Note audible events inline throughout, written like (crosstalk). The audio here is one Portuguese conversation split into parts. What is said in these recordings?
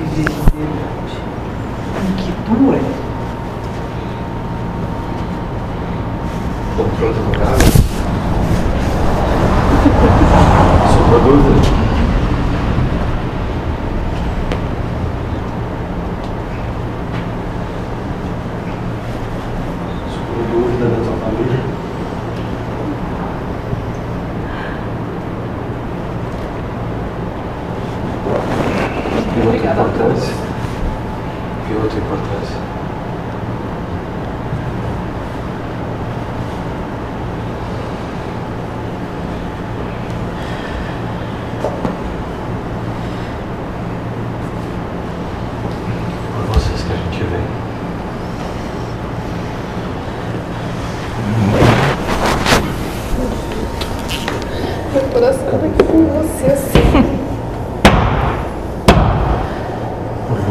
viver de verdade. O que tu é. Confronto com casa? (laughs) Sobrou dúvida? Sobrou dúvida da tua família? Que outra importância? Que outra importância? Por vocês que a gente vem. Meu coração aqui com você assim.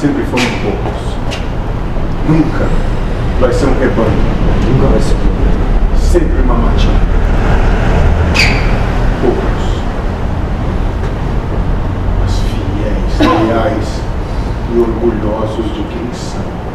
Sempre foram poucos. Nunca vai ser um rebanho. Nunca vai ser um Sempre uma matilha. Poucos. Mas fiéis, leais e orgulhosos de quem são.